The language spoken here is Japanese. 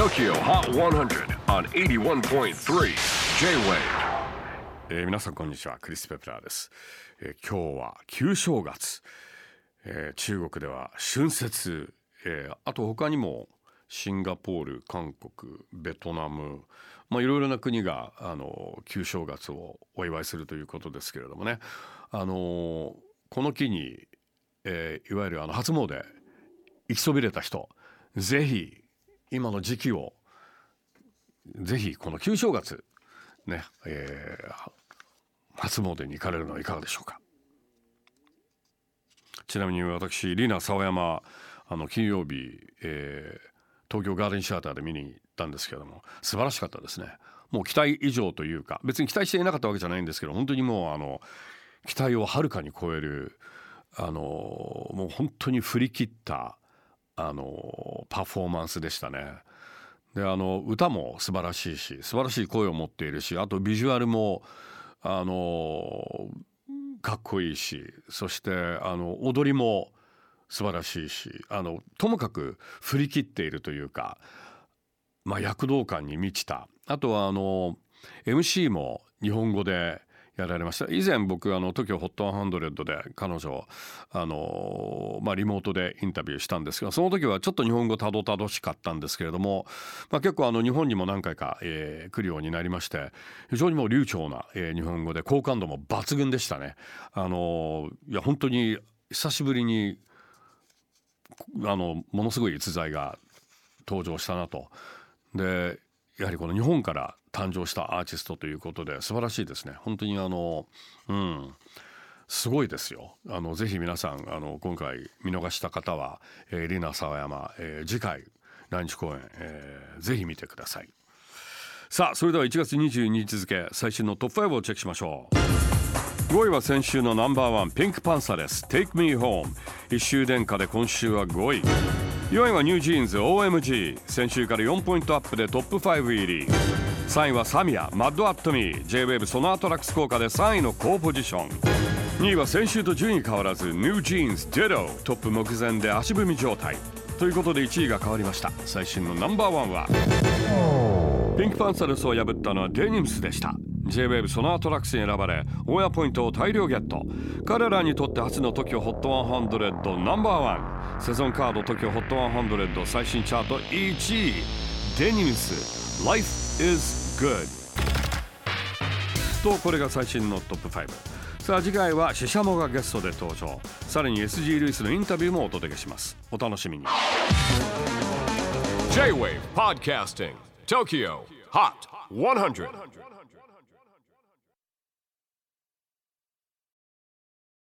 TOKYO HOT 100 on 81.3 J-WAVE. えー皆さんこんにちは。クリス・ペプラーです、えー今日は旧正月、えー中国では春節、えーあと他にもシンガポール韓国ベトナム。まあいろいろな国があの旧正月をお祝いするということですけれどもね。あのーこの機に、えーいわゆるあの初詣行きそびれた人ぜひ今の時期をぜひこの旧正月ね、えー初詣に行かれるのはいかがでしょうか。ちなみに私リナ沢山あの金曜日、えー東京ガーデンシアターで見に行ったんですけれども素晴らしかったですね。もう期待以上というか別に期待していなかったわけじゃないんですけど本当にもうあの期待をはるかに超えるあのもう本当に振り切ったあのパフォーマンスでしたね。であの歌も素晴らしいし素晴らしい声を持っているしあとビジュアルもあのかっこいいしそしてあの踊りも素晴らしいしあのともかく振り切っているというか、まあ、躍動感に満ちたあとはあの MC も日本語でやられました以前僕あの TOKIOHOT100 で彼女あの、まあ、リモートでインタビューしたんですがその時はちょっと日本語たどたどしかったんですけれども、まあ、結構あの日本にも何回か、えー来るようになりまして非常にもう流暢な、えー日本語で好感度も抜群でしたね。あのいや本当に久しぶりにあのものすごい逸材が登場したなと。でやはりこの日本から誕生したアーティストということで素晴らしいですね。本当にあのうん。すごいですよ。あのぜひ皆さんあの今回見逃した方は、えー、リナ沢山、えー次回来日公演、えーぜひ見てください。さあそれでは1月22日付最新のトップ5をチェックしましょう。5位は先週のナンバーワンピンクパンサーです。Take Me Home 一周殿下で今週は5位。4位はニュージーンズ OMG 先週から4ポイントアップでトップ5入り。3位は Samia Mad at Me。J-WAVE SONAR TRAX 効果で3位の高ポジション。2位は先週と順位変わらずニュージーンズ Ditto トップ目前で足踏み状態。ということで1位が変わりました。最新のナンバーワンは。 PinkPantheress を破ったのは DENIMS でした。J-WAVE SONAR TRAX に選ばれオンエアポイントを大量ゲット。彼らにとって初の TOKIOHOT100 ナンバーワンセゾンカード TOKIOHOT100 最新チャート1位。デニムス。Life is Good とこれが最新のトップ5さあ次回はシシャモがゲストで登場。さらに SG ルイスのインタビューもお届けします。お楽しみに。J-WAVE PODCASTING TOKYO HOT 100